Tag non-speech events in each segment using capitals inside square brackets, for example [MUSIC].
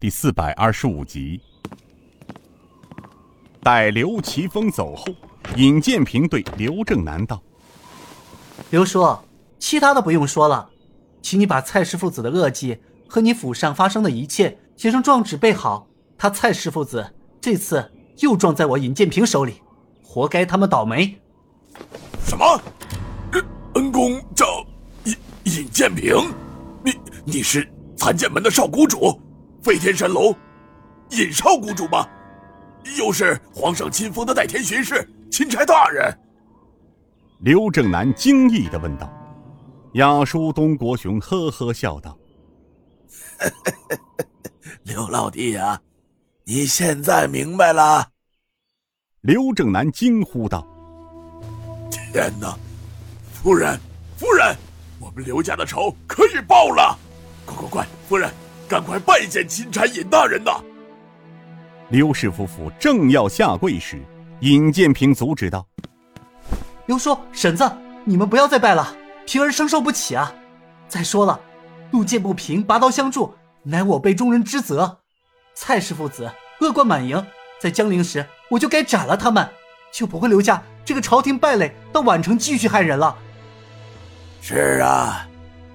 第四百二十五集。待刘奇峰走后，尹建平对刘正南道：“刘叔，其他的不用说了，请你把蔡氏父子的恶迹和你府上发生的一切写成状纸备好。他蔡氏父子这次又撞在我尹建平手里，活该他们倒霉。”什么？恩公叫尹尹建平？你你是残剑门的少谷主？飞天神龙，尹少谷主吗？又是皇上亲封的代天巡视钦差大人。刘正南惊异的问道。亚叔东国雄呵呵笑道：“ [LAUGHS] 刘老弟呀，你现在明白了。”刘正南惊呼道：“天哪！夫人，夫人，我们刘家的仇可以报了！快快快，夫人！”赶快拜见钦差尹大人呐！刘氏夫妇正要下跪时，尹建平阻止道：“刘叔、婶子，你们不要再拜了，平儿承受不起啊！再说了，路见不平，拔刀相助，乃我辈中人之责。蔡氏父子恶贯满盈，在江陵时我就该斩了他们，就不会留下这个朝廷败类到宛城继续害人了。”是啊，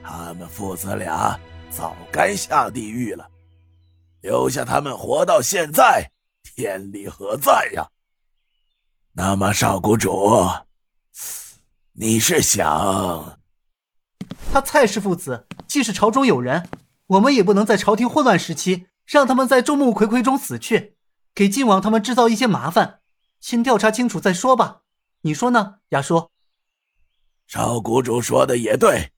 他们父子俩。早该下地狱了，留下他们活到现在，天理何在呀？那么少谷主，你是想……他蔡氏父子既是朝中有人，我们也不能在朝廷混乱时期让他们在众目睽睽中死去，给晋王他们制造一些麻烦。先调查清楚再说吧，你说呢，亚叔？少谷主说的也对。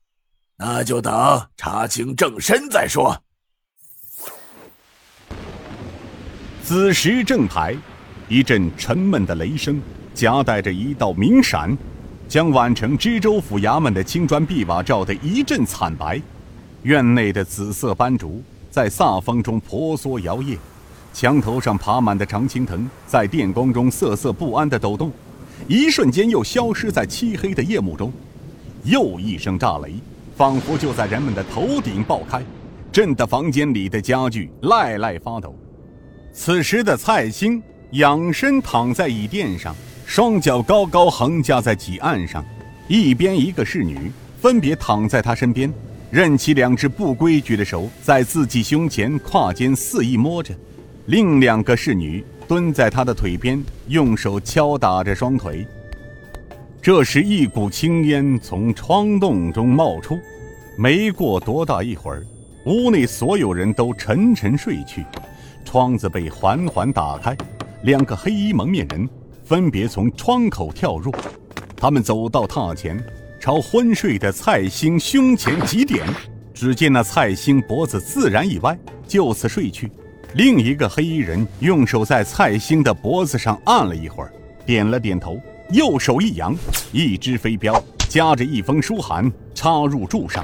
那就等查清正身再说。子时正台，一阵沉闷的雷声夹带着一道明闪，将宛城知州府衙门的青砖碧瓦照得一阵惨白。院内的紫色斑竹在飒风中婆娑摇曳，墙头上爬满的常青藤在电光中瑟瑟不安的抖动，一瞬间又消失在漆黑的夜幕中。又一声炸雷。仿佛就在人们的头顶爆开，震得房间里的家具赖赖发抖。此时的蔡兴仰身躺在椅垫上，双脚高高横架在几案上，一边一个侍女分别躺在他身边，任其两只不规矩的手在自己胸前胯间肆意摸着，另两个侍女蹲在他的腿边，用手敲打着双腿。这时，一股青烟从窗洞中冒出，没过多大一会儿，屋内所有人都沉沉睡去，窗子被缓缓打开，两个黑衣蒙面人分别从窗口跳入，他们走到榻前，朝昏睡的蔡兴胸前几点，只见那蔡兴脖子自然一歪，就此睡去。另一个黑衣人用手在蔡兴的脖子上按了一会儿，点了点头。右手一扬，一支飞镖夹着一封书函插入柱上，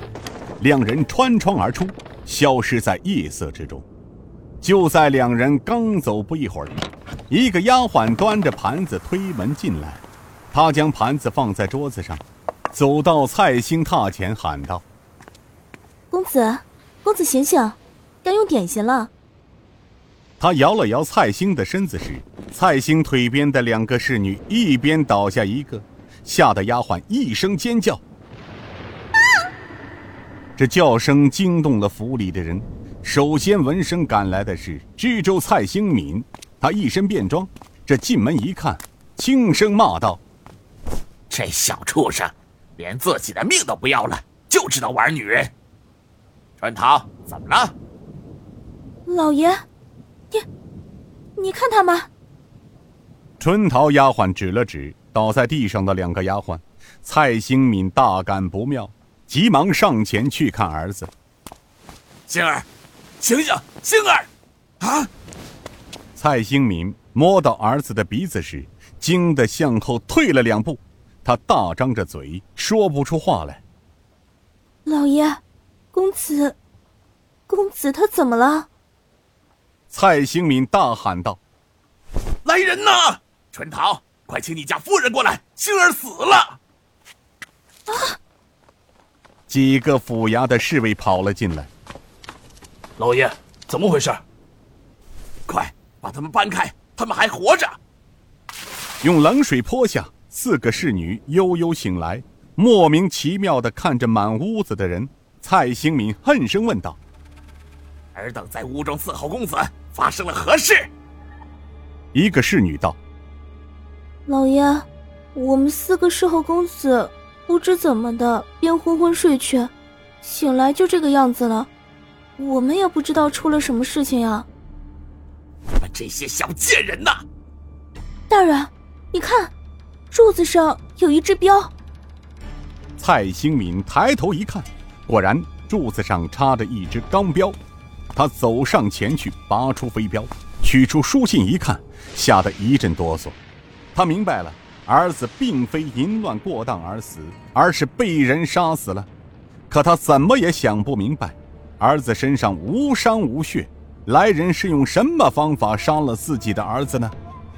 两人穿窗而出，消失在夜色之中。就在两人刚走不一会儿，一个丫鬟端着盘子推门进来，她将盘子放在桌子上，走到蔡兴榻前喊道：“公子，公子醒醒，该用点心了。”他摇了摇蔡兴的身子时，蔡兴腿边的两个侍女一边倒下一个，吓得丫鬟一声尖叫。这叫声惊动了府里的人，首先闻声赶来的是知州蔡兴敏，他一身便装，这进门一看，轻声骂道：“这小畜生，连自己的命都不要了，就知道玩女人。”春桃，怎么了？老爷。你你看他们。春桃丫鬟指了指倒在地上的两个丫鬟，蔡兴敏大感不妙，急忙上前去看儿子。星儿，醒醒，星儿，啊！蔡兴敏摸到儿子的鼻子时，惊得向后退了两步，他大张着嘴说不出话来。老爷，公子，公子他怎么了？蔡兴敏大喊道：“来人呐！春桃，快请你家夫人过来，星儿死了！”啊！几个府衙的侍卫跑了进来。老爷，怎么回事？快把他们搬开，他们还活着。用冷水泼下，四个侍女悠悠醒来，莫名其妙的看着满屋子的人。蔡兴敏恨声问道：“尔等在屋中伺候公子，发生了何事？”一个侍女道：“老爷，我们四个侍候公子，不知怎么的便昏昏睡去，醒来就这个样子了。我们也不知道出了什么事情呀。”你们这些小贱人呐！大人，你看，柱子上有一只标。蔡兴敏抬头一看。果然，柱子上插着一只钢镖。他走上前去，拔出飞镖，取出书信一看，吓得一阵哆嗦。他明白了，儿子并非淫乱过当而死，而是被人杀死了。可他怎么也想不明白，儿子身上无伤无血，来人是用什么方法杀了自己的儿子呢？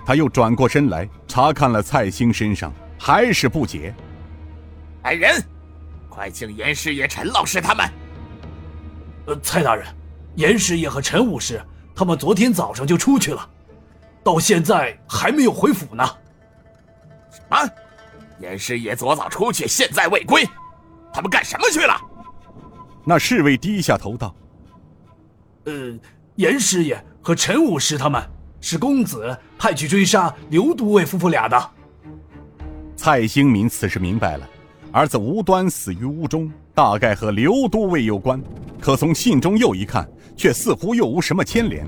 他又转过身来查看了蔡兴身上，还是不解。来人！快请严师爷、陈老师他们。呃，蔡大人，严师爷和陈武师他们昨天早上就出去了，到现在还没有回府呢。什么？严师爷昨早出去，现在未归，他们干什么去了？那侍卫低下头道：“呃，严师爷和陈武师他们是公子派去追杀刘都尉夫妇俩的。”蔡兴民此时明白了。儿子无端死于屋中，大概和刘都尉有关。可从信中又一看，却似乎又无什么牵连。